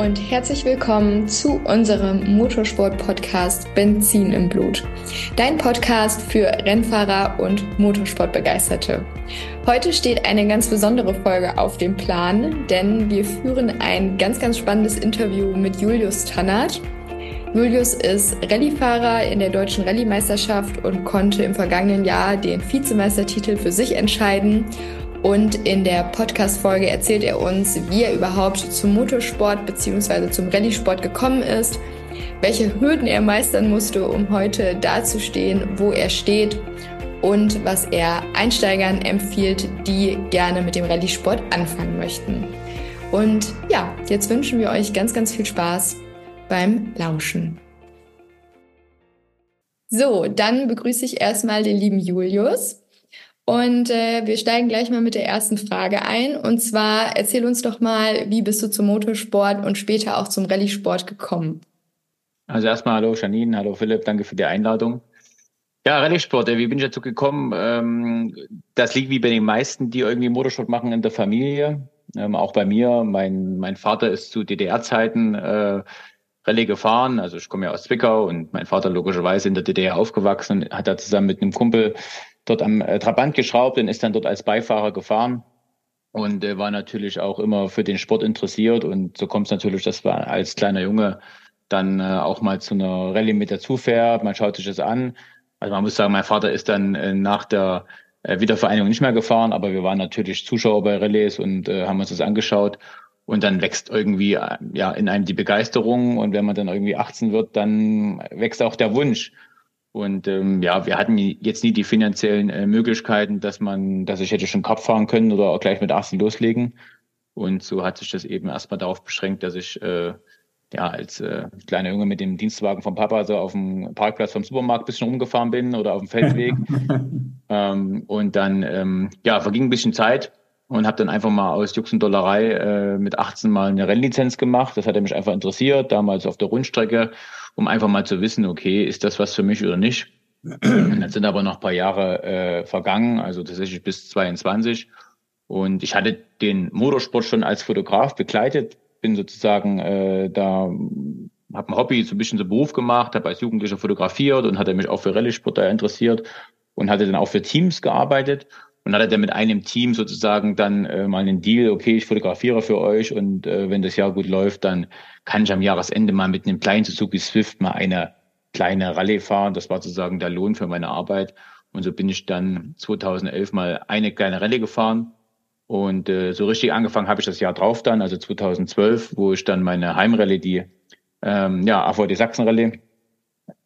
und herzlich willkommen zu unserem Motorsport-Podcast Benzin im Blut. Dein Podcast für Rennfahrer und Motorsportbegeisterte. Heute steht eine ganz besondere Folge auf dem Plan, denn wir führen ein ganz, ganz spannendes Interview mit Julius Tannert. Julius ist Rallyefahrer in der deutschen Rallye-Meisterschaft und konnte im vergangenen Jahr den Vizemeistertitel für sich entscheiden und in der Podcast-Folge erzählt er uns, wie er überhaupt zum Motorsport bzw. zum Rallye-Sport gekommen ist, welche Hürden er meistern musste, um heute dazustehen, wo er steht und was er Einsteigern empfiehlt, die gerne mit dem Rallye-Sport anfangen möchten. Und ja, jetzt wünschen wir euch ganz, ganz viel Spaß beim Lauschen. So, dann begrüße ich erstmal den lieben Julius. Und äh, wir steigen gleich mal mit der ersten Frage ein. Und zwar erzähl uns doch mal, wie bist du zum Motorsport und später auch zum Rallye-Sport gekommen? Also erstmal hallo Janine, hallo Philipp, danke für die Einladung. Ja, Rallye-Sport, wie bin ich dazu gekommen? Ähm, das liegt wie bei den meisten, die irgendwie Motorsport machen, in der Familie. Ähm, auch bei mir. Mein, mein Vater ist zu DDR-Zeiten äh, Rallye gefahren. Also ich komme ja aus Zwickau und mein Vater logischerweise in der DDR aufgewachsen und hat da zusammen mit einem Kumpel dort am äh, Trabant geschraubt und ist dann dort als Beifahrer gefahren. Und äh, war natürlich auch immer für den Sport interessiert. Und so kommt es natürlich, dass man als kleiner Junge dann äh, auch mal zu einer Rallye mit dazu fährt, man schaut sich das an. Also man muss sagen, mein Vater ist dann äh, nach der äh, Wiedervereinigung nicht mehr gefahren, aber wir waren natürlich Zuschauer bei Rallyes und äh, haben uns das angeschaut. Und dann wächst irgendwie äh, ja in einem die Begeisterung. Und wenn man dann irgendwie 18 wird, dann wächst auch der Wunsch. Und ähm, ja, wir hatten jetzt nie die finanziellen äh, Möglichkeiten, dass man, dass ich hätte schon Cup fahren können oder auch gleich mit 18 loslegen. Und so hat sich das eben erstmal darauf beschränkt, dass ich äh, ja als äh, kleiner Junge mit dem Dienstwagen vom Papa so auf dem Parkplatz vom Supermarkt bisschen umgefahren bin oder auf dem Feldweg. ähm, und dann ähm, ja verging ein bisschen Zeit und habe dann einfach mal aus Jux und Dollerei äh, mit 18 mal eine Rennlizenz gemacht. Das hat mich einfach interessiert, damals auf der Rundstrecke um einfach mal zu wissen, okay, ist das was für mich oder nicht. Und dann sind aber noch ein paar Jahre äh, vergangen, also tatsächlich bis 22. Und ich hatte den Motorsport schon als Fotograf begleitet, bin sozusagen äh, da, habe ein Hobby so ein bisschen zum Beruf gemacht, habe als Jugendlicher fotografiert und hatte mich auch für Rallye-Sport da interessiert und hatte dann auch für Teams gearbeitet und hatte dann mit einem Team sozusagen dann äh, mal einen Deal, okay, ich fotografiere für euch und äh, wenn das Jahr gut läuft, dann kann ich am Jahresende mal mit einem kleinen Suzuki Swift mal eine kleine Rallye fahren. Das war sozusagen der Lohn für meine Arbeit. Und so bin ich dann 2011 mal eine kleine Rallye gefahren. Und äh, so richtig angefangen habe ich das Jahr drauf dann, also 2012, wo ich dann meine Heimrallye, die ähm, ja, AVD Sachsen Rallye,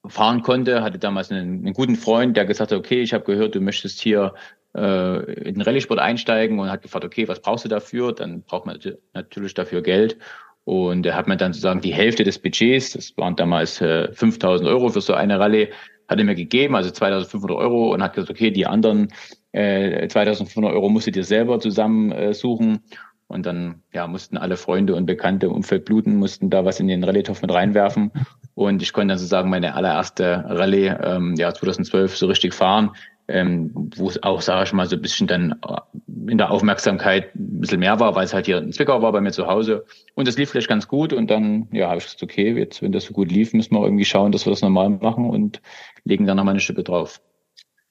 fahren konnte. Hatte damals einen, einen guten Freund, der gesagt hat, okay, ich habe gehört, du möchtest hier in den Rallye-Sport einsteigen und hat gefragt, okay, was brauchst du dafür? Dann braucht man natürlich dafür Geld. Und er hat mir dann sozusagen die Hälfte des Budgets, das waren damals äh, 5000 Euro für so eine Rallye, hat er mir gegeben, also 2500 Euro und hat gesagt, okay, die anderen äh, 2500 Euro musst du dir selber zusammen äh. Und dann ja, mussten alle Freunde und Bekannte im Umfeld bluten, mussten da was in den Rallye-Topf mit reinwerfen. Und ich konnte dann sozusagen meine allererste Rallye ähm, ja, 2012 so richtig fahren ähm, wo es auch, sage ich mal, so ein bisschen dann äh, in der Aufmerksamkeit ein bisschen mehr war, weil es halt hier in Zwickau war bei mir zu Hause. Und es lief vielleicht ganz gut und dann, ja, habe ich gesagt, okay, jetzt, wenn das so gut lief, müssen wir irgendwie schauen, dass wir das normal machen und legen dann nochmal eine Schippe drauf.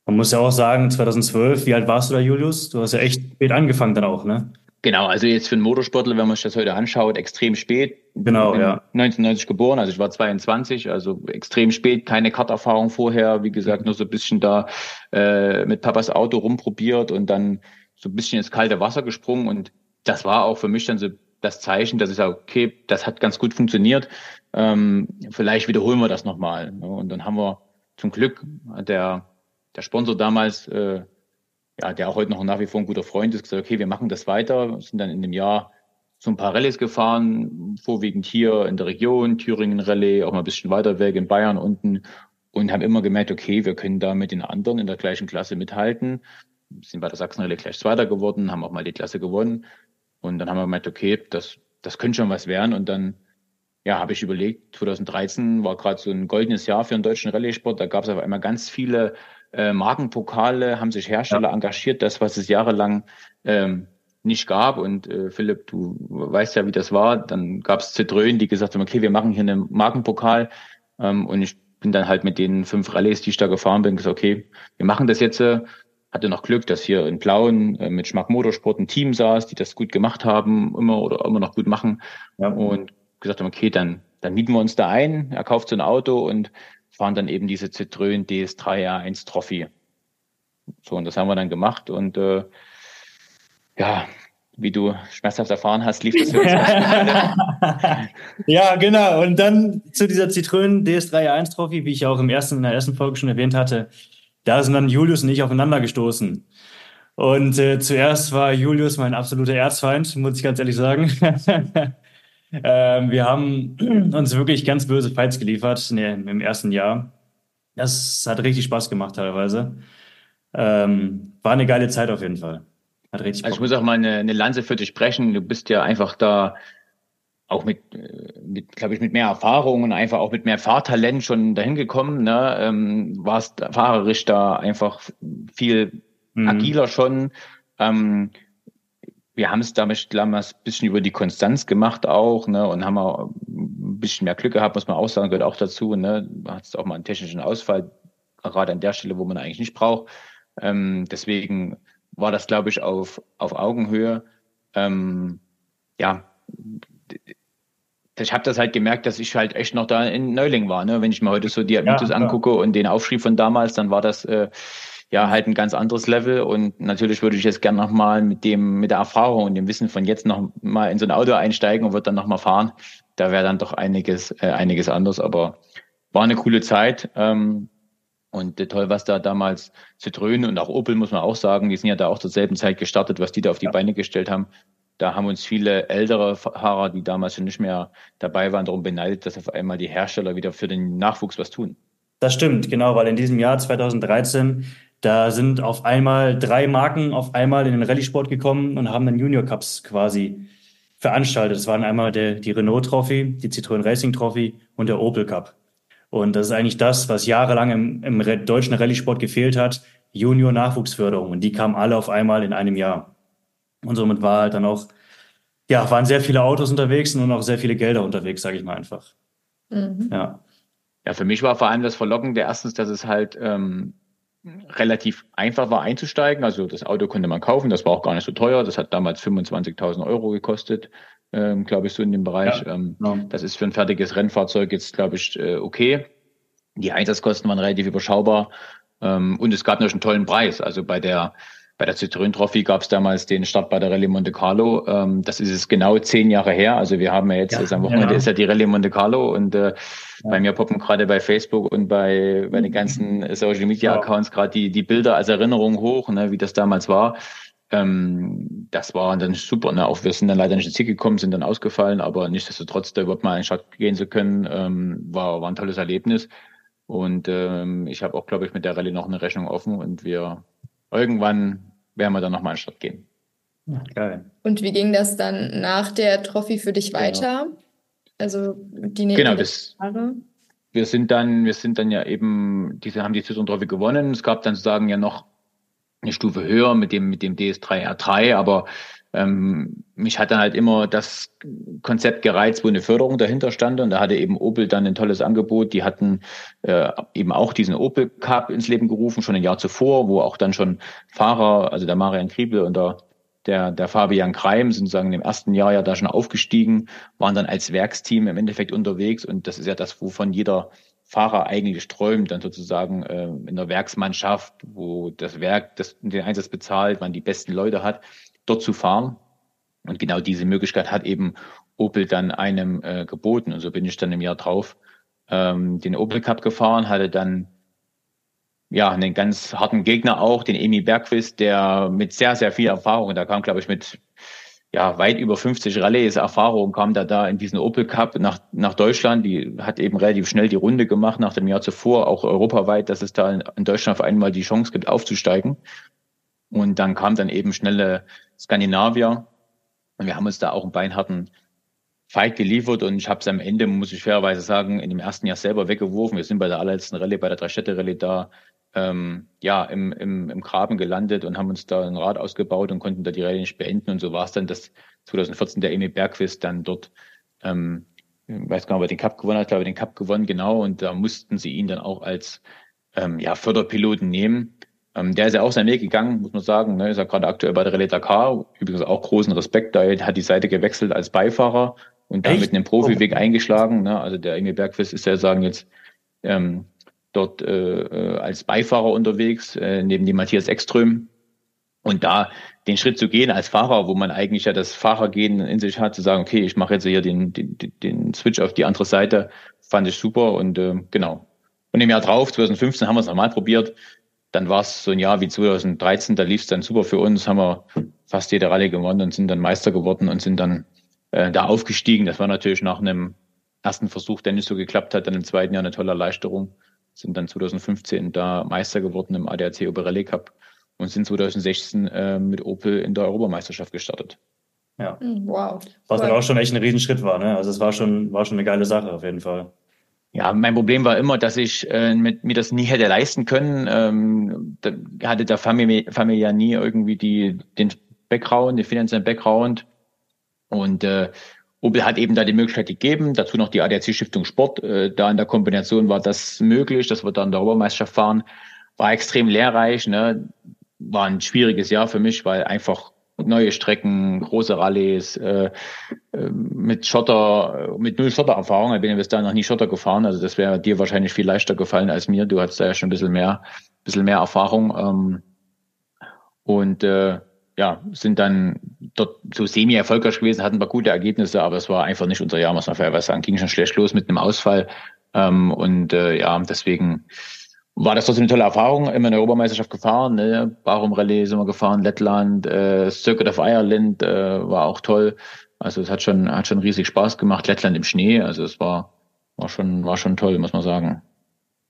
Man muss ja auch sagen, 2012, wie alt warst du da, Julius? Du hast ja echt spät angefangen dann auch, ne? Genau, also jetzt für einen Motorsportler, wenn man sich das heute anschaut, extrem spät. Genau, ja. 1990 geboren, also ich war 22, also extrem spät, keine Karterfahrung vorher, wie gesagt, nur so ein bisschen da äh, mit Papas Auto rumprobiert und dann so ein bisschen ins kalte Wasser gesprungen und das war auch für mich dann so das Zeichen, dass ich sage, okay, das hat ganz gut funktioniert, ähm, vielleicht wiederholen wir das nochmal. Ne? Und dann haben wir zum Glück der der Sponsor damals äh, ja, der auch heute noch nach wie vor ein guter Freund ist, gesagt, okay, wir machen das weiter, sind dann in dem Jahr so ein paar Rallyes gefahren, vorwiegend hier in der Region, Thüringen Rallye, auch mal ein bisschen weiter weg in Bayern unten und haben immer gemerkt, okay, wir können da mit den anderen in der gleichen Klasse mithalten. Sind bei der Sachsen-Rallye gleich Zweiter geworden, haben auch mal die Klasse gewonnen. Und dann haben wir gemerkt, okay, das, das könnte schon was werden. Und dann, ja, habe ich überlegt, 2013 war gerade so ein goldenes Jahr für den deutschen Rallye-Sport. Da gab es auf einmal ganz viele äh, Markenpokale, haben sich Hersteller ja. engagiert, das, was es jahrelang ähm, nicht gab. Und äh, Philipp, du weißt ja, wie das war. Dann gab es Zitrönen, die gesagt haben, okay, wir machen hier einen Markenpokal. Ähm, und ich bin dann halt mit den fünf Rallyes, die ich da gefahren bin, gesagt, okay, wir machen das jetzt. Äh, hatte noch Glück, dass hier in Plauen äh, mit Schmack Motorsport ein Team saß, die das gut gemacht haben, immer oder immer noch gut machen. Ja. Und gesagt haben, okay, dann, dann mieten wir uns da ein. Er kauft so ein Auto und fahren dann eben diese Citroën DS3 R1 Trophy. So, und das haben wir dann gemacht und äh, ja, wie du schmerzhaft erfahren hast, lief das für uns. ja, genau. Und dann zu dieser Citroën DS3 R1 Trophy, wie ich auch im ersten, in der ersten Folge schon erwähnt hatte, da sind dann Julius und ich aufeinander gestoßen. Und äh, zuerst war Julius mein absoluter Erzfeind, muss ich ganz ehrlich sagen. ähm, wir haben uns wirklich ganz böse Fights geliefert nee, im ersten Jahr. Das hat richtig Spaß gemacht teilweise. Ähm, war eine geile Zeit auf jeden Fall. Hat richtig also ich muss auch mal eine, eine Lanze für dich sprechen. Du bist ja einfach da auch mit, mit glaube ich, mit mehr Erfahrung und einfach auch mit mehr Fahrtalent schon dahin gekommen. Ne? Ähm, warst fahrerisch da einfach viel mhm. agiler schon. Ähm, wir haben es damals damals ein bisschen über die Konstanz gemacht auch, ne, und haben auch ein bisschen mehr Glück gehabt, muss man auch sagen, gehört auch dazu, ne. Du hattest auch mal einen technischen Ausfall, gerade an der Stelle, wo man eigentlich nicht braucht. Ähm, deswegen war das, glaube ich, auf, auf Augenhöhe. Ähm, ja, ich habe das halt gemerkt, dass ich halt echt noch da in Neuling war. Ne? Wenn ich mir heute so die Videos ja, angucke und den Aufschrieb von damals, dann war das äh, ja halt ein ganz anderes Level. Und natürlich würde ich jetzt gerne nochmal mit dem, mit der Erfahrung und dem Wissen von jetzt noch mal in so ein Auto einsteigen und würde dann nochmal fahren. Da wäre dann doch einiges, äh, einiges anders. Aber war eine coole Zeit. Ähm, und toll, was da damals Citroën und auch Opel, muss man auch sagen, die sind ja da auch zur selben Zeit gestartet, was die da auf die ja. Beine gestellt haben. Da haben uns viele ältere Fahrer, die damals schon nicht mehr dabei waren, darum beneidet, dass auf einmal die Hersteller wieder für den Nachwuchs was tun. Das stimmt, genau, weil in diesem Jahr 2013, da sind auf einmal drei Marken auf einmal in den Rallye-Sport gekommen und haben dann Junior Cups quasi veranstaltet. Das waren einmal der, die Renault Trophy, die Citroën Racing Trophy und der Opel Cup. Und das ist eigentlich das, was jahrelang im, im deutschen Rallye-Sport gefehlt hat, Junior-Nachwuchsförderung. Und die kamen alle auf einmal in einem Jahr. Und somit war halt dann auch, ja, waren sehr viele Autos unterwegs und auch sehr viele Gelder unterwegs, sage ich mal einfach. Mhm. Ja. Ja, für mich war vor allem das Verlockende erstens, dass es halt ähm, relativ einfach war einzusteigen. Also das Auto konnte man kaufen, das war auch gar nicht so teuer. Das hat damals 25.000 Euro gekostet ähm, glaube ich, so in dem Bereich. Ja, ja. Das ist für ein fertiges Rennfahrzeug jetzt, glaube ich, äh, okay. Die Einsatzkosten waren relativ überschaubar ähm, und es gab natürlich einen tollen Preis. Also bei der bei der Citroën Trophy gab es damals den Start bei der Rallye Monte Carlo. Ähm, das ist es genau zehn Jahre her. Also wir haben ja jetzt, ja, am Wochenende ja. ist ja die Rallye Monte Carlo und äh, ja. bei mir poppen gerade bei Facebook und bei, bei den ganzen Social Media Accounts gerade die, die Bilder als Erinnerung hoch, ne, wie das damals war. Ähm, das war dann super. Ne? Auch wir sind dann leider nicht ins Ziel gekommen, sind dann ausgefallen, aber nichtsdestotrotz, da überhaupt mal einen Start gehen zu können, ähm, war, war ein tolles Erlebnis. Und ähm, ich habe auch, glaube ich, mit der Rallye noch eine Rechnung offen und wir irgendwann werden wir dann nochmal einen Start gehen. geil. Und wie ging das dann nach der Trophy für dich genau. weiter? Genau. Also die nächsten genau, das, Jahre? Wir sind dann, wir sind dann ja eben, diese haben die Saison Trophy gewonnen. Es gab dann sozusagen ja noch eine Stufe höher mit dem, mit dem DS3R3, aber ähm, mich hat dann halt immer das Konzept gereizt, wo eine Förderung dahinter stand. Und da hatte eben Opel dann ein tolles Angebot. Die hatten äh, eben auch diesen Opel Cup ins Leben gerufen, schon ein Jahr zuvor, wo auch dann schon Fahrer, also der Marian Kriebel und der, der, der Fabian Kreim sind sozusagen im ersten Jahr ja da schon aufgestiegen, waren dann als Werksteam im Endeffekt unterwegs. Und das ist ja das, wovon jeder Fahrer eigentlich träumt, dann sozusagen äh, in der Werksmannschaft, wo das Werk das, den Einsatz bezahlt, man die besten Leute hat, dort zu fahren. Und genau diese Möglichkeit hat eben Opel dann einem äh, geboten. Und so bin ich dann im Jahr drauf ähm, den Opel Cup gefahren, hatte dann ja einen ganz harten Gegner auch, den Emi Bergquist, der mit sehr, sehr viel Erfahrung, da kam, glaube ich, mit ja, weit über 50 Rallyes Erfahrung kam da da in diesen Opel Cup nach, nach Deutschland. Die hat eben relativ schnell die Runde gemacht nach dem Jahr zuvor, auch europaweit, dass es da in Deutschland auf einmal die Chance gibt, aufzusteigen. Und dann kam dann eben schnelle Skandinavier. Und wir haben uns da auch einen beinharten Fight geliefert und ich habe es am Ende, muss ich fairerweise sagen, in dem ersten Jahr selber weggeworfen. Wir sind bei der allerletzten Rallye, bei der Drei-Städte-Rallye da ähm, ja, im, im, im Graben gelandet und haben uns da ein Rad ausgebaut und konnten da die Rallye nicht beenden. Und so war es dann, dass 2014 der Emil Bergquist dann dort, ähm, ich weiß gar nicht, ob er den Cup gewonnen hat, glaube ich, den Cup gewonnen, genau. Und da mussten sie ihn dann auch als ähm, ja, Förderpiloten nehmen. Ähm, der ist ja auch seinen Weg gegangen, muss man sagen. Ne? Ist ja gerade aktuell bei der Rallye Dakar. Übrigens auch großen Respekt. Da hat die Seite gewechselt als Beifahrer und damit einen Profiweg oh. eingeschlagen. Ne? Also der Emil Bergquist ist ja sagen jetzt ähm, dort äh, äh, als Beifahrer unterwegs, äh, neben dem Matthias Ekström. Und da den Schritt zu gehen als Fahrer, wo man eigentlich ja das Fahrergehen in sich hat, zu sagen, okay, ich mache jetzt hier den, den, den Switch auf die andere Seite, fand ich super und äh, genau. Und im Jahr drauf, 2015, haben wir es nochmal probiert. Dann war es so ein Jahr wie 2013, da lief es dann super für uns, haben wir fast jede Rallye gewonnen und sind dann Meister geworden und sind dann äh, da aufgestiegen. Das war natürlich nach einem ersten Versuch, der nicht so geklappt hat, dann im zweiten Jahr eine tolle Erleichterung sind dann 2015 da Meister geworden im ADAC Oberrallye Cup und sind 2016 äh, mit Opel in der Europameisterschaft gestartet. Ja. Hm, wow. Was dann auch schon echt ein Riesenschritt war, ne? Also es war schon, war schon eine geile Sache auf jeden Fall. Ja, mein Problem war immer, dass ich äh, mit, mir das nie hätte leisten können. Ähm, da hatte der Familie, Familie ja nie irgendwie die, den Background, den finanziellen Background. Und äh, Opel hat eben da die Möglichkeit gegeben, dazu noch die ADAC Stiftung Sport. Äh, da in der Kombination war das möglich, dass wir dann der Europameisterschaft fahren. War extrem lehrreich, ne? war ein schwieriges Jahr für mich, weil einfach neue Strecken, große Rallyes, äh, äh, mit Schotter, mit null Schottererfahrung. Ich bin ja bis dahin noch nie Schotter gefahren, also das wäre dir wahrscheinlich viel leichter gefallen als mir. Du hattest da ja schon ein bisschen mehr, bisschen mehr Erfahrung. Ähm, und äh, ja, sind dann dort so semi-erfolgreich gewesen, hatten ein paar gute Ergebnisse, aber es war einfach nicht unser Jahr, muss man fairerweise sagen. Ging schon schlecht los mit einem Ausfall. Ähm, und äh, ja, deswegen war das trotzdem eine tolle Erfahrung. Immer in der Europameisterschaft gefahren, ne? Barum Rallye sind wir gefahren, Lettland, äh, Circuit of Ireland äh, war auch toll. Also es hat schon, hat schon riesig Spaß gemacht. Lettland im Schnee, also es war, war schon, war schon toll, muss man sagen.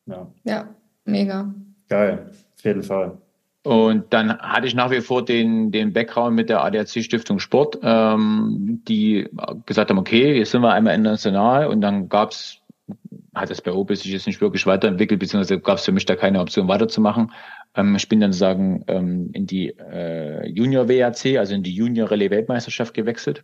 Ja, ja mega. Geil, auf jeden Fall. Und dann hatte ich nach wie vor den, den Background mit der ADAC Stiftung Sport, ähm, die gesagt haben, okay, jetzt sind wir einmal international und dann gab's hat das bei Opel sich jetzt nicht wirklich weiterentwickelt, beziehungsweise gab es für mich da keine Option weiterzumachen. Ähm, ich bin dann sagen ähm, in die äh, Junior WAC, also in die Junior Rallye Weltmeisterschaft gewechselt.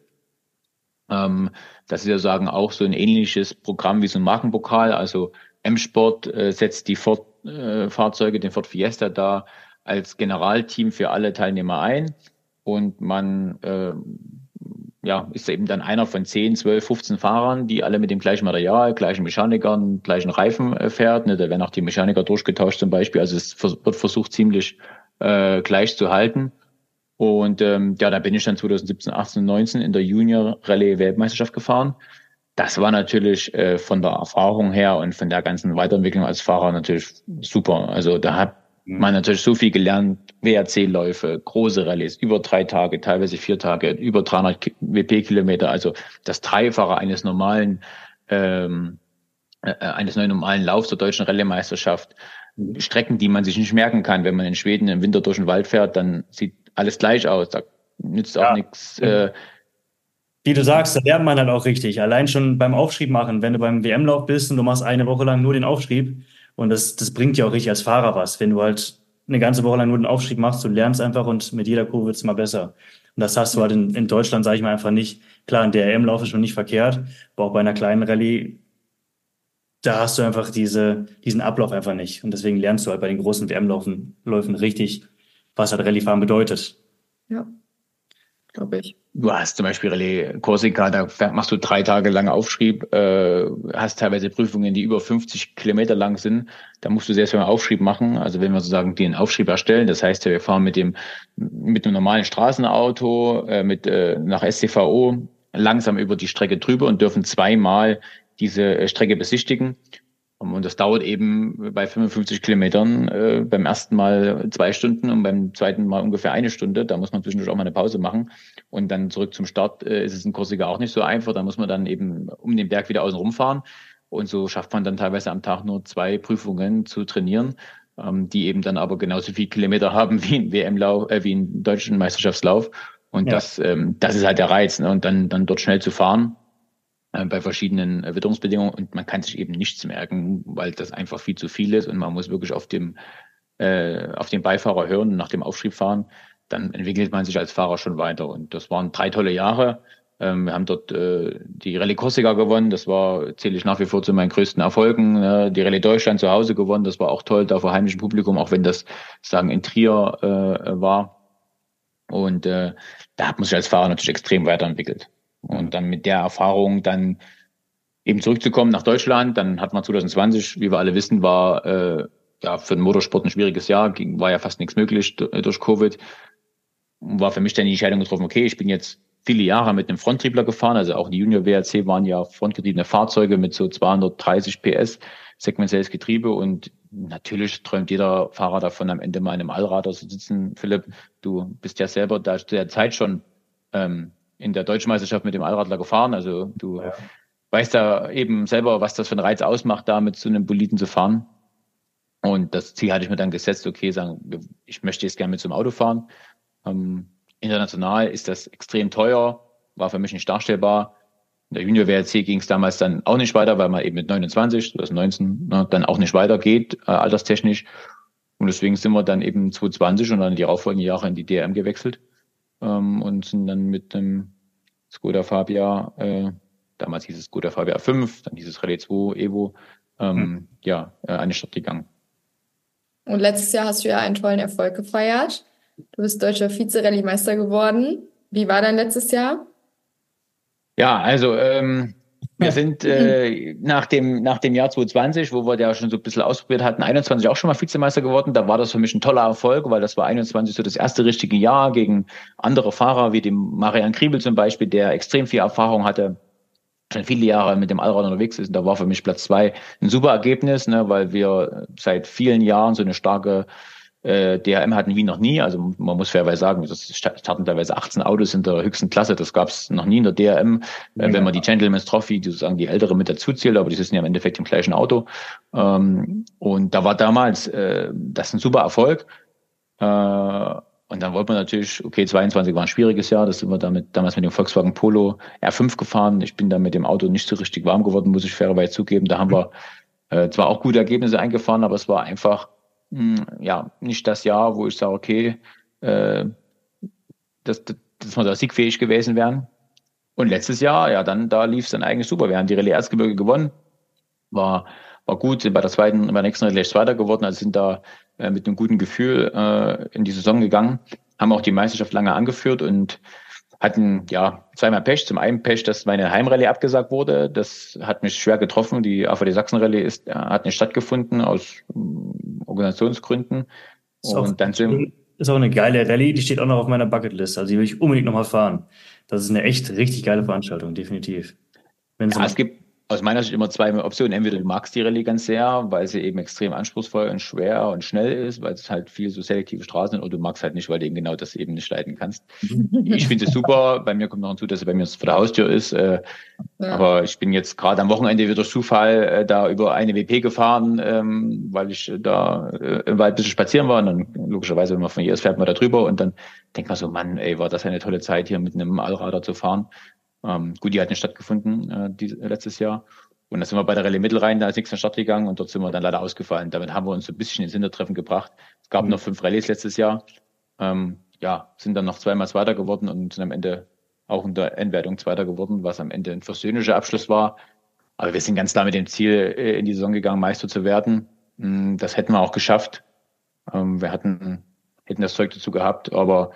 Ähm, das ist ja sagen auch so ein ähnliches Programm wie so ein Markenpokal. Also M-Sport äh, setzt die Ford äh, Fahrzeuge, den Ford Fiesta da als Generalteam für alle Teilnehmer ein und man äh, ja, ist eben dann einer von 10, 12, 15 Fahrern, die alle mit dem gleichen Material, gleichen Mechanikern, gleichen Reifen äh, fährt. Ne? Da werden auch die Mechaniker durchgetauscht zum Beispiel. Also es wird versucht, ziemlich äh, gleich zu halten. Und ähm, ja, da bin ich dann 2017, 18 und 19 in der Junior Rallye Weltmeisterschaft gefahren. Das war natürlich äh, von der Erfahrung her und von der ganzen Weiterentwicklung als Fahrer natürlich super. Also da Mhm. Man hat natürlich so viel gelernt, WRC-Läufe, große Rallyes, über drei Tage, teilweise vier Tage, über 300 WP-Kilometer, also das Dreifache eines normalen, ähm, äh, eines neuen normalen Laufs der deutschen Rallye-Meisterschaft. Mhm. Strecken, die man sich nicht merken kann. Wenn man in Schweden im Winter durch den Wald fährt, dann sieht alles gleich aus. Da nützt auch ja. nichts. Äh, wie du sagst, da lernt man halt auch richtig. Allein schon beim Aufschrieb machen, wenn du beim WM-Lauf bist und du machst eine Woche lang nur den Aufschrieb, und das, das bringt dir auch richtig als Fahrer was, wenn du halt eine ganze Woche lang nur den Aufstieg machst, du lernst einfach und mit jeder Kurve wird's mal besser. Und das hast du halt in, in Deutschland, sage ich mal, einfach nicht. Klar, ein DRM-Lauf ist schon nicht verkehrt, aber auch bei einer kleinen Rallye, da hast du einfach diese, diesen Ablauf einfach nicht. Und deswegen lernst du halt bei den großen WM-Läufen Läufen richtig, was halt Rallye-Fahren bedeutet. Ja, glaube ich. Du hast zum Beispiel Relais Corsica, da machst du drei Tage lang Aufschrieb, äh, hast teilweise Prüfungen, die über 50 Kilometer lang sind. Da musst du sehr viel Aufschrieb machen. Also wenn wir sozusagen den Aufschrieb erstellen, das heißt, wir fahren mit dem mit einem normalen Straßenauto äh, mit äh, nach SCVO langsam über die Strecke drüber und dürfen zweimal diese äh, Strecke besichtigen. Und das dauert eben bei 55 Kilometern äh, beim ersten Mal zwei Stunden und beim zweiten Mal ungefähr eine Stunde. Da muss man zwischendurch auch mal eine Pause machen. Und dann zurück zum Start äh, ist es in Korsika auch nicht so einfach. Da muss man dann eben um den Berg wieder außen rumfahren. Und so schafft man dann teilweise am Tag nur zwei Prüfungen zu trainieren, ähm, die eben dann aber genauso viel Kilometer haben wie ein WM-Lauf, äh, wie ein deutschen Meisterschaftslauf. Und ja. das, ähm, das ist halt der Reiz. Ne? Und dann, dann dort schnell zu fahren bei verschiedenen äh, Witterungsbedingungen und man kann sich eben nichts merken, weil das einfach viel zu viel ist und man muss wirklich auf dem äh, auf den Beifahrer hören und nach dem Aufschrieb fahren, dann entwickelt man sich als Fahrer schon weiter. Und das waren drei tolle Jahre. Ähm, wir haben dort äh, die Rallye Corsica gewonnen. Das war, zähle ich nach wie vor zu meinen größten Erfolgen. Äh, die Rallye Deutschland zu Hause gewonnen. Das war auch toll, da vor heimischem Publikum, auch wenn das sagen in Trier äh, war. Und äh, da hat man sich als Fahrer natürlich extrem weiterentwickelt. Und dann mit der Erfahrung dann eben zurückzukommen nach Deutschland, dann hat man 2020, wie wir alle wissen, war äh, ja für den Motorsport ein schwieriges Jahr, ging, war ja fast nichts möglich durch Covid. War für mich dann die Entscheidung getroffen, okay, ich bin jetzt viele Jahre mit einem Fronttriebler gefahren, also auch die Junior WRC waren ja frontgetriebene Fahrzeuge mit so 230 PS, sequenzielles Getriebe und natürlich träumt jeder Fahrer davon, am Ende mal in einem Allrader zu sitzen. Philipp, du bist ja selber da zu der Zeit schon ähm, in der Deutschen Meisterschaft mit dem Allradler gefahren, also du ja. weißt ja eben selber, was das für einen Reiz ausmacht, da mit so einem Boliden zu fahren. Und das Ziel hatte ich mir dann gesetzt, okay, sagen, ich möchte jetzt gerne mit einem Auto fahren. Ähm, international ist das extrem teuer, war für mich nicht darstellbar. In der Junior WRC ging es damals dann auch nicht weiter, weil man eben mit 29, 2019 ne, dann auch nicht weitergeht, äh, alterstechnisch. Und deswegen sind wir dann eben 2020 und dann die darauffolgenden Jahre in die DRM gewechselt ähm, und sind dann mit dem Skoda Fabia, äh, damals hieß es Skoda Fabia 5, dann hieß es Rallye 2 Evo, ähm, hm. ja, äh, eine Stadt gegangen. Und letztes Jahr hast du ja einen tollen Erfolg gefeiert. Du bist deutscher Vize-Rallye-Meister geworden. Wie war dein letztes Jahr? Ja, also ähm, wir sind äh, nach dem nach dem Jahr 2020, wo wir ja schon so ein bisschen ausprobiert hatten, 21 auch schon mal Vizemeister geworden. Da war das für mich ein toller Erfolg, weil das war 21 so das erste richtige Jahr gegen andere Fahrer wie dem Marian Kriebel zum Beispiel, der extrem viel Erfahrung hatte, schon viele Jahre mit dem Allrad unterwegs ist. Und da war für mich Platz zwei ein super Ergebnis, ne, weil wir seit vielen Jahren so eine starke äh, DRM hatten wir noch nie. Also man muss fairerweise sagen, das starten teilweise 18 Autos in der höchsten Klasse. Das gab es noch nie in der DRM. Äh, ja. Wenn man die Gentleman's Trophy, die sozusagen die ältere mit dazu zählt, aber die sitzen ja im Endeffekt im gleichen Auto. Ähm, und da war damals äh, das ein super Erfolg. Äh, und dann wollte man natürlich, okay, 22 war ein schwieriges Jahr, das sind wir damit damals mit dem Volkswagen Polo R5 gefahren. Ich bin da mit dem Auto nicht so richtig warm geworden, muss ich fairerweise zugeben. Da haben wir äh, zwar auch gute Ergebnisse eingefahren, aber es war einfach hm, ja, nicht das Jahr, wo ich sage, okay, äh, dass, dass wir da siegfähig gewesen wären. Und letztes Jahr, ja, dann, da lief es dann eigentlich super. Wir haben die Rallye Erzgebirge gewonnen, war, war gut, sind bei der zweiten, bei der nächsten Rallye Zweiter geworden, also sind da äh, mit einem guten Gefühl äh, in die Saison gegangen, haben auch die Meisterschaft lange angeführt und hatten ja zweimal Pech. Zum einen Pech, dass meine Heimrallye abgesagt wurde. Das hat mich schwer getroffen. Die AVD Sachsen-Rallye ist, äh, hat nicht stattgefunden aus äh, Organisationsgründen. Ist und auch, dann sind, ist auch eine geile Rallye, die steht auch noch auf meiner Bucketlist. Also die will ich unbedingt nochmal fahren. Das ist eine echt richtig geile Veranstaltung, definitiv. Wenn ja, es gibt, aus meiner Sicht immer zwei Optionen. Entweder du magst die Rallye ganz sehr, weil sie eben extrem anspruchsvoll und schwer und schnell ist, weil es halt viel so selektive Straßen sind, oder du magst halt nicht, weil du eben genau das eben nicht leiten kannst. ich finde es super. Bei mir kommt noch hinzu, dass sie bei mir vor der Haustür ist. Äh, ja. Aber ich bin jetzt gerade am Wochenende wieder durch Zufall äh, da über eine WP gefahren, ähm, weil ich da äh, im Wald ein bisschen spazieren war. Und dann logischerweise, wenn man von hier ist, fährt man da drüber und dann denkt man so, Mann, ey, war das eine tolle Zeit, hier mit einem Allrader zu fahren. Ähm, gut, die hat nicht stattgefunden äh, die, letztes Jahr. Und dann sind wir bei der Rallye Mittelrhein da nichts von Start gegangen und dort sind wir dann leider ausgefallen. Damit haben wir uns so ein bisschen ins Hintertreffen gebracht. Es gab mhm. noch fünf Rallyes letztes Jahr. Ähm, ja, sind dann noch zweimal Zweiter geworden und sind am Ende auch in der Endwertung Zweiter geworden, was am Ende ein versöhnlicher Abschluss war. Aber wir sind ganz klar mit dem Ziel äh, in die Saison gegangen, Meister zu werden. Mm, das hätten wir auch geschafft. Ähm, wir hatten, hätten das Zeug dazu gehabt, aber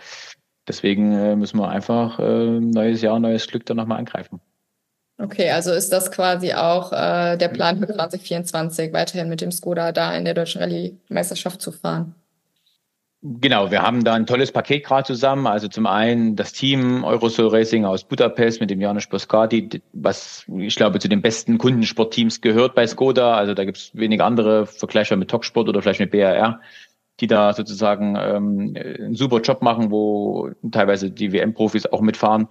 deswegen äh, müssen wir einfach äh, neues Jahr, neues Glück dann nochmal angreifen. Okay, also ist das quasi auch äh, der Plan für 2024, weiterhin mit dem Skoda da in der deutschen Rallye-Meisterschaft zu fahren? Genau, wir haben da ein tolles Paket gerade zusammen. Also zum einen das Team Eurosol Racing aus Budapest mit dem Janusz Boskati, was ich glaube zu den besten Kundensportteams gehört bei Skoda. Also da gibt es wenige andere Vergleiche mit Talksport oder vielleicht mit BRR die da sozusagen ähm, einen super Job machen, wo teilweise die WM-Profis auch mitfahren.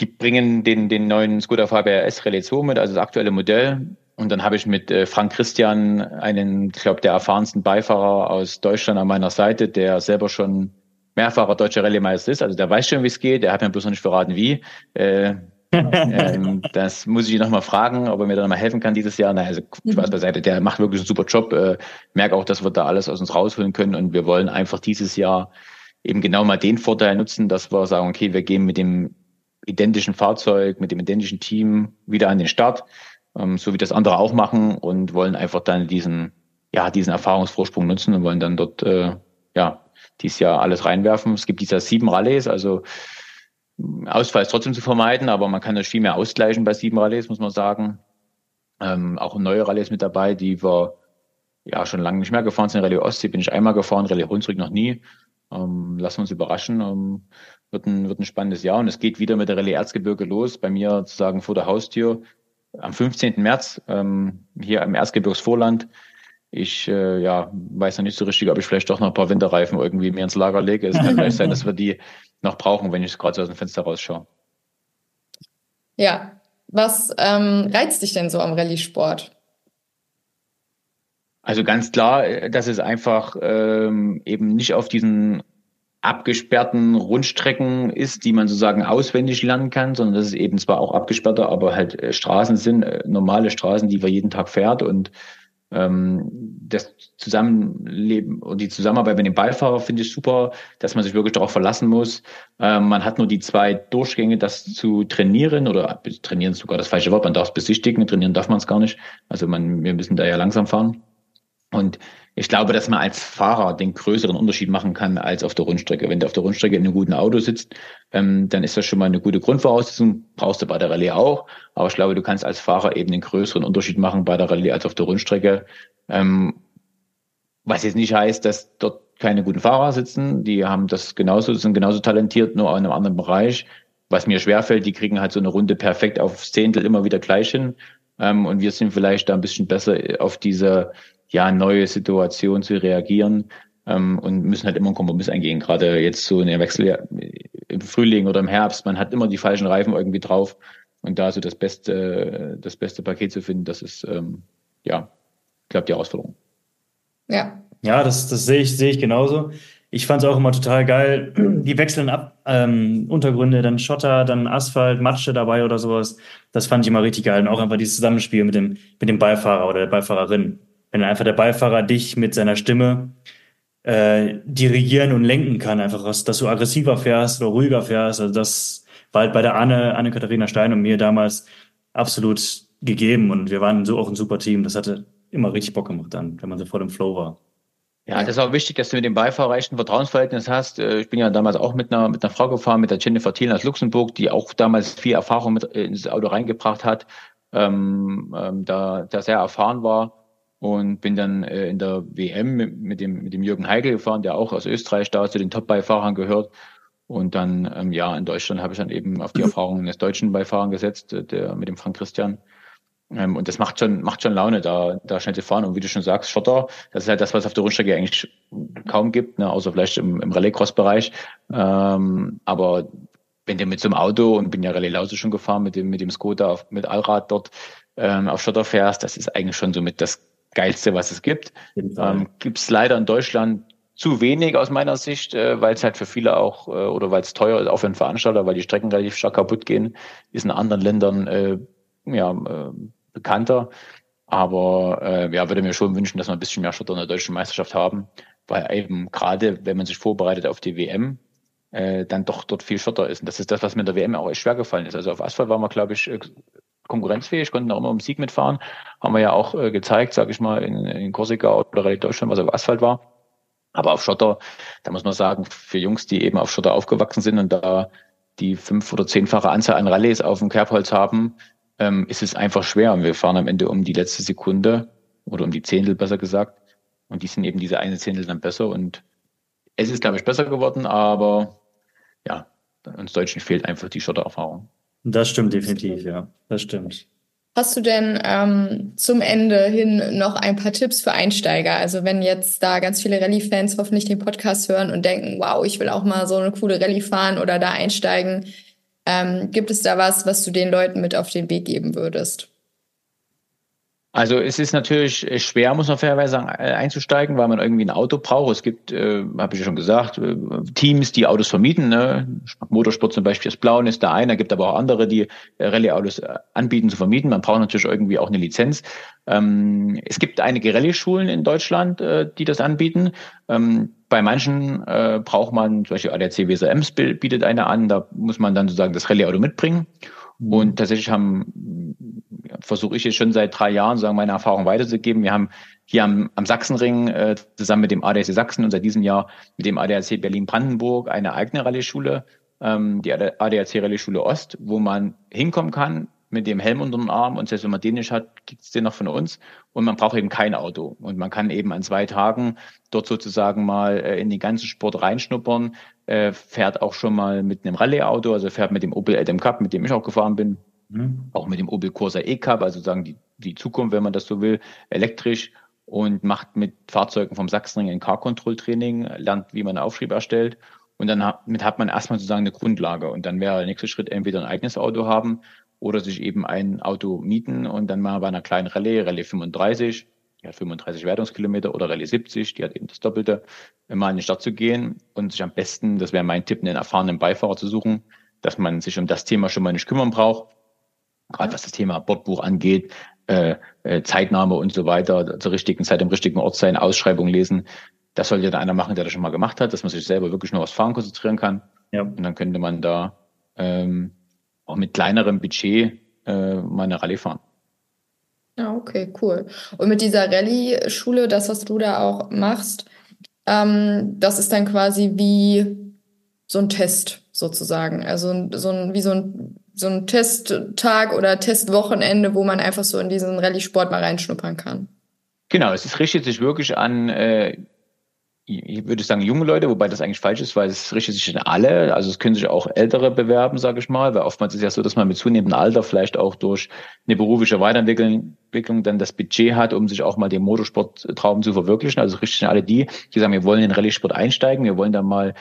Die bringen den, den neuen Skoda Fabia S Relais 2 mit, also das aktuelle Modell. Und dann habe ich mit äh, Frank Christian einen, ich glaube, der erfahrensten Beifahrer aus Deutschland an meiner Seite, der selber schon mehrfacher deutscher Rallye-Meister ist. Also der weiß schon, wie es geht. Der hat mir bloß noch nicht verraten, wie. Äh, ähm, das muss ich ihn nochmal fragen, ob er mir da nochmal helfen kann dieses Jahr. Na, also Spaß mhm. beiseite, der macht wirklich einen super Job. Äh, merke auch, dass wir da alles aus uns rausholen können und wir wollen einfach dieses Jahr eben genau mal den Vorteil nutzen, dass wir sagen, okay, wir gehen mit dem identischen Fahrzeug, mit dem identischen Team wieder an den Start, ähm, so wie das andere auch machen und wollen einfach dann diesen, ja, diesen Erfahrungsvorsprung nutzen und wollen dann dort, äh, ja, dieses Jahr alles reinwerfen. Es gibt dieses Jahr sieben Rallyes, also Ausfall ist trotzdem zu vermeiden, aber man kann das viel mehr ausgleichen bei sieben Rallyes, muss man sagen. Ähm, auch neue Rallyes mit dabei, die wir ja schon lange nicht mehr gefahren sind. Rallye Ostsee bin ich einmal gefahren, Rallye Hunsrück noch nie. Ähm, lassen wir uns überraschen. Ähm, wird, ein, wird ein spannendes Jahr und es geht wieder mit der Rallye Erzgebirge los, bei mir sozusagen vor der Haustür am 15. März ähm, hier im Erzgebirgsvorland. Ich äh, ja, weiß noch nicht so richtig, ob ich vielleicht doch noch ein paar Winterreifen irgendwie mir ins Lager lege. Es kann vielleicht sein, dass wir die noch brauchen, wenn ich gerade so aus dem Fenster rausschaue. Ja, was ähm, reizt dich denn so am Rallye-Sport? Also ganz klar, äh, dass es einfach ähm, eben nicht auf diesen abgesperrten Rundstrecken ist, die man sozusagen auswendig lernen kann, sondern dass es eben zwar auch abgesperrte, aber halt äh, Straßen sind, äh, normale Straßen, die wir jeden Tag fährt und das Zusammenleben und die Zusammenarbeit mit dem Beifahrer finde ich super, dass man sich wirklich darauf verlassen muss. Ähm, man hat nur die zwei Durchgänge, das zu trainieren oder trainieren ist sogar das falsche Wort, man darf es besichtigen, trainieren darf man es gar nicht. Also man, wir müssen da ja langsam fahren. Und ich glaube, dass man als Fahrer den größeren Unterschied machen kann als auf der Rundstrecke. Wenn du auf der Rundstrecke in einem guten Auto sitzt, ähm, dann ist das schon mal eine gute Grundvoraussetzung. Brauchst du bei der Rallye auch. Aber ich glaube, du kannst als Fahrer eben den größeren Unterschied machen bei der Rallye als auf der Rundstrecke. Ähm, was jetzt nicht heißt, dass dort keine guten Fahrer sitzen. Die haben das genauso, sind genauso talentiert, nur in einem anderen Bereich. Was mir schwerfällt, die kriegen halt so eine Runde perfekt aufs Zehntel immer wieder gleich hin. Ähm, und wir sind vielleicht da ein bisschen besser auf diese ja, neue Situation zu reagieren ähm, und müssen halt immer einen Kompromiss eingehen. Gerade jetzt so in der Wechsel im Frühling oder im Herbst, man hat immer die falschen Reifen irgendwie drauf und da so das beste, das beste Paket zu finden, das ist ähm, ja, ich glaube die Herausforderung. Ja. Ja, das, das sehe ich, sehe ich genauso. Ich fand es auch immer total geil. Die wechseln ab, ähm, Untergründe, dann Schotter, dann Asphalt, Matsche dabei oder sowas. Das fand ich immer richtig geil. Und auch einfach dieses Zusammenspiel mit dem, mit dem Beifahrer oder der Beifahrerin wenn einfach der Beifahrer dich mit seiner Stimme äh, dirigieren und lenken kann, einfach, dass, dass du aggressiver fährst oder ruhiger fährst. Also das war halt bei der Anne, Anne-Katharina Stein und mir damals absolut gegeben und wir waren so auch ein super Team. Das hatte immer richtig Bock gemacht dann, wenn man so vor dem Flow war. Ja, das ist auch wichtig, dass du mit dem Beifahrer echt ein Vertrauensverhältnis hast. Äh, ich bin ja damals auch mit einer, mit einer Frau gefahren, mit der Jennifer Thiel aus Luxemburg, die auch damals viel Erfahrung mit ins Auto reingebracht hat, ähm, ähm, da, da sehr erfahren war und bin dann äh, in der WM mit, mit, dem, mit dem Jürgen Heigl gefahren, der auch aus Österreich da zu den Top-Beifahrern gehört. Und dann, ähm, ja, in Deutschland habe ich dann eben auf die Erfahrungen des deutschen Beifahrern gesetzt, äh, der mit dem Frank Christian. Ähm, und das macht schon, macht schon Laune, da, da schnell zu fahren. Und wie du schon sagst, Schotter, das ist halt das, was es auf der Rundstrecke eigentlich kaum gibt, ne, außer vielleicht im, im Rallycross-Bereich. Ähm, aber wenn du mit so einem Auto, und bin ja Rallye Lause schon gefahren, mit dem, mit dem Skoda auf, mit Allrad dort ähm, auf Schotter fährst, das ist eigentlich schon so mit das Geilste, was es gibt. Ähm, gibt es leider in Deutschland zu wenig aus meiner Sicht, äh, weil es halt für viele auch äh, oder weil es teuer ist, auch für einen Veranstalter, weil die Strecken relativ stark kaputt gehen, ist in anderen Ländern äh, ja äh, bekannter. Aber äh, ja, würde mir schon wünschen, dass wir ein bisschen mehr Schotter in der deutschen Meisterschaft haben, weil eben gerade, wenn man sich vorbereitet auf die WM, äh, dann doch dort viel Schotter ist. Und das ist das, was mir in der WM auch echt schwer gefallen ist. Also auf Asphalt waren wir, glaube ich, äh, konkurrenzfähig, konnten auch immer um Sieg mitfahren. Haben wir ja auch äh, gezeigt, sage ich mal, in, in Korsika oder Rallye Deutschland, was auf Asphalt war. Aber auf Schotter, da muss man sagen, für Jungs, die eben auf Schotter aufgewachsen sind und da die fünf- oder zehnfache Anzahl an Rallyes auf dem Kerbholz haben, ähm, ist es einfach schwer. Und wir fahren am Ende um die letzte Sekunde oder um die Zehntel besser gesagt. Und die sind eben diese eine Zehntel dann besser. Und es ist, glaube ich, besser geworden, aber ja, uns Deutschen fehlt einfach die Schottererfahrung. Das stimmt definitiv, ja. Das stimmt. Hast du denn ähm, zum Ende hin noch ein paar Tipps für Einsteiger? Also wenn jetzt da ganz viele Rallye-Fans hoffentlich den Podcast hören und denken, wow, ich will auch mal so eine coole Rallye fahren oder da einsteigen, ähm, gibt es da was, was du den Leuten mit auf den Weg geben würdest? Also es ist natürlich schwer, muss man fairerweise sagen, äh, einzusteigen, weil man irgendwie ein Auto braucht. Es gibt, äh, habe ich ja schon gesagt, äh, Teams, die Autos vermieten. Ne? Motorsport zum Beispiel ist Blauen ist der eine, gibt aber auch andere, die äh, Rallye-Autos äh, anbieten zu vermieten. Man braucht natürlich irgendwie auch eine Lizenz. Ähm, es gibt einige Rallye-Schulen in Deutschland, äh, die das anbieten. Ähm, bei manchen äh, braucht man, zum Beispiel ADAC Weser Ems bietet eine an, da muss man dann sozusagen das Rallye-Auto mitbringen. Mhm. Und tatsächlich haben, versuche ich jetzt schon seit drei Jahren, sagen meine Erfahrung weiterzugeben. Wir haben hier am, am Sachsenring äh, zusammen mit dem ADAC Sachsen und seit diesem Jahr mit dem ADAC Berlin-Brandenburg eine eigene Rallye-Schule, ähm, die ADAC Rallye-Schule Ost, wo man hinkommen kann, mit dem Helm unter dem Arm und selbst wenn man den nicht hat, gibt es den noch von uns. Und man braucht eben kein Auto. Und man kann eben an zwei Tagen dort sozusagen mal äh, in den ganzen Sport reinschnuppern, äh, fährt auch schon mal mit einem Rallye-Auto, also fährt mit dem Opel LM Cup, mit dem ich auch gefahren bin, mhm. auch mit dem Opel Corsa E-Cup, also sagen die, die Zukunft, wenn man das so will, elektrisch. Und macht mit Fahrzeugen vom Sachsenring ein Car-Control-Training, lernt, wie man Aufschrieb erstellt. Und dann hat, mit hat man erstmal sozusagen eine Grundlage. Und dann wäre der nächste Schritt entweder ein eigenes Auto haben oder sich eben ein Auto mieten und dann mal bei einer kleinen Rallye, Rallye 35, die hat 35 Wertungskilometer oder Rallye 70, die hat eben das Doppelte, mal in die Stadt zu gehen und sich am besten, das wäre mein Tipp, einen erfahrenen Beifahrer zu suchen, dass man sich um das Thema schon mal nicht kümmern braucht. Gerade was das Thema Bordbuch angeht, äh, äh, Zeitnahme und so weiter, zur richtigen Zeit im richtigen Ort sein, Ausschreibung lesen. Das sollte dann einer machen, der das schon mal gemacht hat, dass man sich selber wirklich nur aufs Fahren konzentrieren kann. Ja. Und dann könnte man da ähm, auch mit kleinerem Budget äh, mal eine Rallye fahren. Ja, okay, cool. Und mit dieser Rallye-Schule, das, was du da auch machst, ähm, das ist dann quasi wie so ein Test sozusagen. Also so ein, wie so ein, so ein Testtag oder Testwochenende, wo man einfach so in diesen Rallye-Sport mal reinschnuppern kann. Genau, es richtet sich wirklich an äh, ich würde sagen junge Leute, wobei das eigentlich falsch ist, weil es richtet sich an alle. Also es können sich auch Ältere bewerben, sage ich mal, weil oftmals ist ja so, dass man mit zunehmendem Alter vielleicht auch durch eine berufliche Weiterentwicklung dann das Budget hat, um sich auch mal den Motorsporttraum zu verwirklichen. Also es richtet sich an alle die, die sagen, wir wollen in den Rallye-Sport einsteigen, wir wollen da mal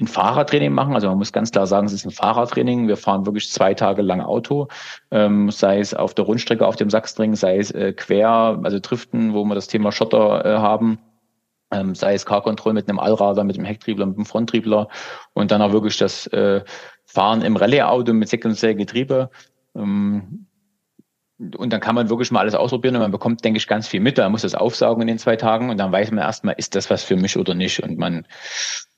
ein Fahrradtraining machen. Also man muss ganz klar sagen, es ist ein Fahrradtraining. Wir fahren wirklich zwei Tage lang Auto, ähm, sei es auf der Rundstrecke auf dem Sachsring, sei es äh, quer, also Driften, wo wir das Thema Schotter äh, haben ähm, sei es Car-Control mit einem Allrader, mit einem Hecktriebler, mit einem Fronttriebler und dann auch wirklich das äh, Fahren im Rallye-Auto mit sekundärem Getriebe. Ähm, und dann kann man wirklich mal alles ausprobieren und man bekommt, denke ich, ganz viel mit. Man muss das aufsaugen in den zwei Tagen und dann weiß man erstmal, ist das was für mich oder nicht. Und man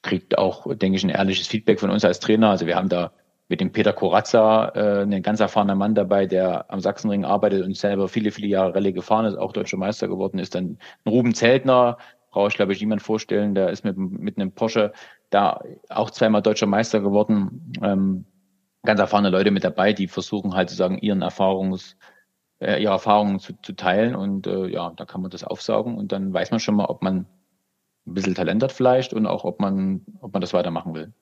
kriegt auch, denke ich, ein ehrliches Feedback von uns als Trainer. Also wir haben da mit dem Peter Koratza äh, einen ganz erfahrener Mann dabei, der am Sachsenring arbeitet und selber viele, viele Jahre Rallye gefahren ist, auch deutscher Meister geworden ist. Dann Ruben Zeltner, brauche ich, glaube ich, niemand vorstellen. Der ist mit, mit einem Porsche da auch zweimal deutscher Meister geworden. Ähm, ganz erfahrene Leute mit dabei, die versuchen halt sozusagen ihren Erfahrungs, äh, ihre Erfahrungen zu, zu teilen. Und äh, ja, da kann man das aufsaugen und dann weiß man schon mal, ob man ein bisschen Talent hat vielleicht und auch, ob man, ob man das weitermachen will.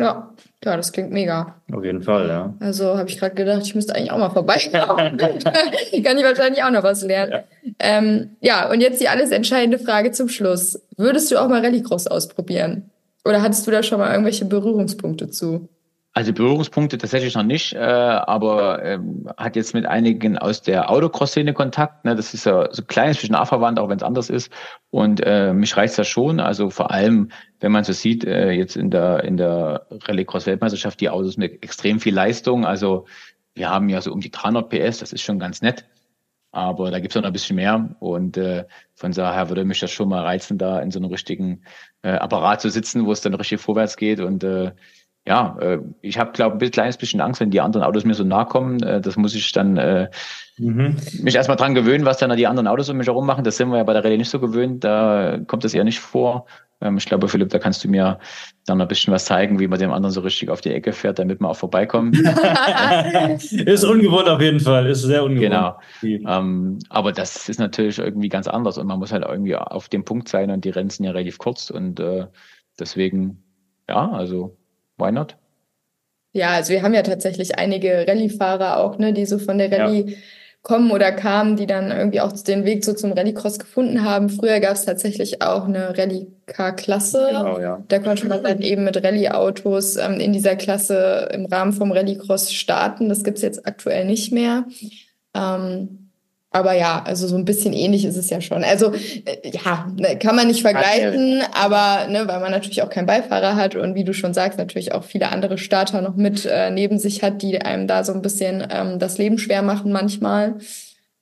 Ja, ja, das klingt mega. Auf jeden Fall, ja. Also habe ich gerade gedacht, ich müsste eigentlich auch mal vorbeischauen. Kann ich wahrscheinlich auch noch was lernen. Ja. Ähm, ja, und jetzt die alles entscheidende Frage zum Schluss. Würdest du auch mal Rallycross ausprobieren? Oder hattest du da schon mal irgendwelche Berührungspunkte zu? Also Berührungspunkte tatsächlich noch nicht, äh, aber ähm, hat jetzt mit einigen aus der Autocross-Szene Kontakt. Ne? Das ist ja so klein, zwischen A-Verwandt, auch wenn es anders ist. Und äh, mich reizt das schon. Also vor allem, wenn man so sieht, äh, jetzt in der in der Rallycross-Weltmeisterschaft, die Autos mit extrem viel Leistung. Also wir haben ja so um die 300 PS, das ist schon ganz nett. Aber da gibt's auch noch ein bisschen mehr. Und äh, von daher würde mich das schon mal reizen, da in so einem richtigen äh, Apparat zu sitzen, wo es dann richtig vorwärts geht. Und äh, ja, äh, ich habe, glaube ein kleines bisschen Angst, wenn die anderen Autos mir so nahe kommen. Äh, das muss ich dann äh, mhm. mich erstmal dran gewöhnen, was dann die anderen Autos um mich herum machen. Das sind wir ja bei der Rallye nicht so gewöhnt. Da kommt das eher nicht vor. Ähm, ich glaube, Philipp, da kannst du mir dann ein bisschen was zeigen, wie man dem anderen so richtig auf die Ecke fährt, damit man auch vorbeikommt. ist ungewohnt auf jeden Fall, ist sehr ungewohnt. Genau. Ähm, aber das ist natürlich irgendwie ganz anders und man muss halt irgendwie auf dem Punkt sein und die Rennen sind ja relativ kurz und äh, deswegen, ja, also why not? Ja, also wir haben ja tatsächlich einige Rallye-Fahrer auch, ne, die so von der Rallye ja. kommen oder kamen, die dann irgendwie auch den Weg so zum Rallycross gefunden haben. Früher gab es tatsächlich auch eine Rallye-Car-Klasse. Genau, ja. Da konnte man dann eben mit Rallye-Autos ähm, in dieser Klasse im Rahmen vom Rallycross starten. Das gibt's jetzt aktuell nicht mehr. Ähm, Aber ja, also so ein bisschen ähnlich ist es ja schon. Also äh, ja, ne, kann man nicht vergleichen, aber ne, weil man natürlich auch keinen Beifahrer hat und wie du schon sagst, natürlich auch viele andere Starter noch mit äh, neben sich hat, die einem da so ein bisschen ähm, das Leben schwer machen manchmal.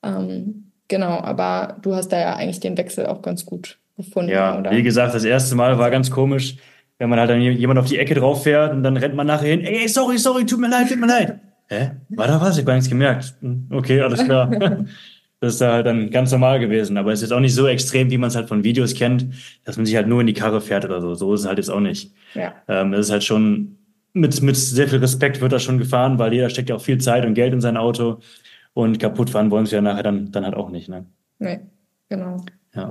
Ähm, genau, aber du hast da ja eigentlich den Wechsel auch ganz gut gefunden. Ja, oder? wie gesagt, das erste Mal war ganz komisch, wenn man halt dann jemand auf die Ecke drauf fährt und dann rennt man nachher hin, ey, sorry, sorry, tut mir leid, tut mir leid. Hä? War da was? Ich habe gar nichts gemerkt. Hm, okay, alles klar. Das ist da halt dann ganz normal gewesen. Aber es ist auch nicht so extrem, wie man es halt von Videos kennt, dass man sich halt nur in die Karre fährt oder so. So ist es halt jetzt auch nicht. Ja. Ähm, es ist halt schon mit, mit sehr viel Respekt wird da schon gefahren, weil jeder steckt ja auch viel Zeit und Geld in sein Auto. Und kaputt fahren wollen sie ja nachher dann, dann halt auch nicht. Ne? Nee, genau. Ja.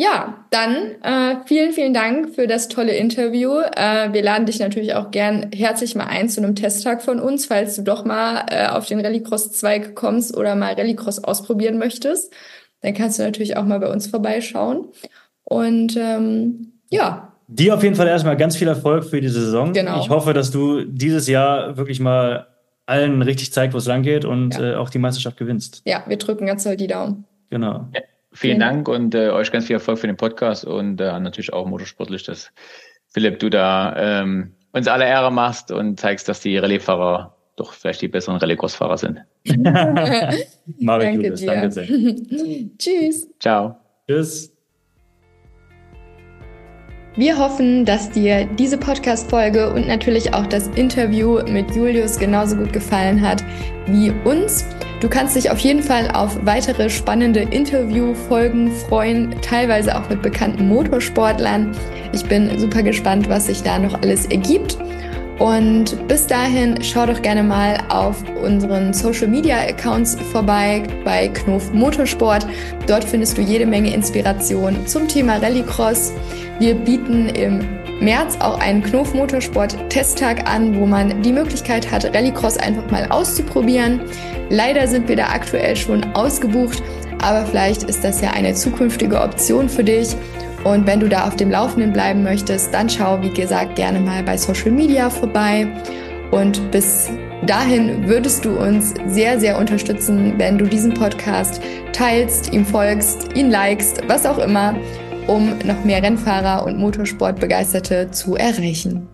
Ja, dann äh, vielen, vielen Dank für das tolle Interview. Äh, wir laden dich natürlich auch gern herzlich mal ein zu einem Testtag von uns, falls du doch mal äh, auf den Rallycross-Zweig kommst oder mal Rallycross ausprobieren möchtest. Dann kannst du natürlich auch mal bei uns vorbeischauen. Und ähm, ja. Dir auf jeden Fall erstmal ganz viel Erfolg für diese Saison. Genau. Ich hoffe, dass du dieses Jahr wirklich mal allen richtig zeigst, wo es lang geht und ja. äh, auch die Meisterschaft gewinnst. Ja, wir drücken ganz doll die Daumen. Genau. Ja. Vielen Dank und äh, euch ganz viel Erfolg für den Podcast und äh, natürlich auch motorsportlich, dass Philipp, du da ähm, uns alle Ehre machst und zeigst, dass die Rallyefahrer doch vielleicht die besseren Rallye-Cross-Fahrer sind. Marek danke, Julius, danke sehr. Tschüss. Ciao. Tschüss. Wir hoffen, dass dir diese Podcast-Folge und natürlich auch das Interview mit Julius genauso gut gefallen hat wie uns. Du kannst dich auf jeden Fall auf weitere spannende Interviewfolgen freuen, teilweise auch mit bekannten Motorsportlern. Ich bin super gespannt, was sich da noch alles ergibt. Und bis dahin schau doch gerne mal auf unseren Social Media Accounts vorbei bei Knof Motorsport. Dort findest du jede Menge Inspiration zum Thema Rallycross. Wir bieten im März auch einen Knof Motorsport Testtag an, wo man die Möglichkeit hat, Rallycross einfach mal auszuprobieren. Leider sind wir da aktuell schon ausgebucht, aber vielleicht ist das ja eine zukünftige Option für dich. Und wenn du da auf dem Laufenden bleiben möchtest, dann schau, wie gesagt, gerne mal bei Social Media vorbei. Und bis dahin würdest du uns sehr, sehr unterstützen, wenn du diesen Podcast teilst, ihm folgst, ihn likest, was auch immer um noch mehr Rennfahrer und Motorsportbegeisterte zu erreichen.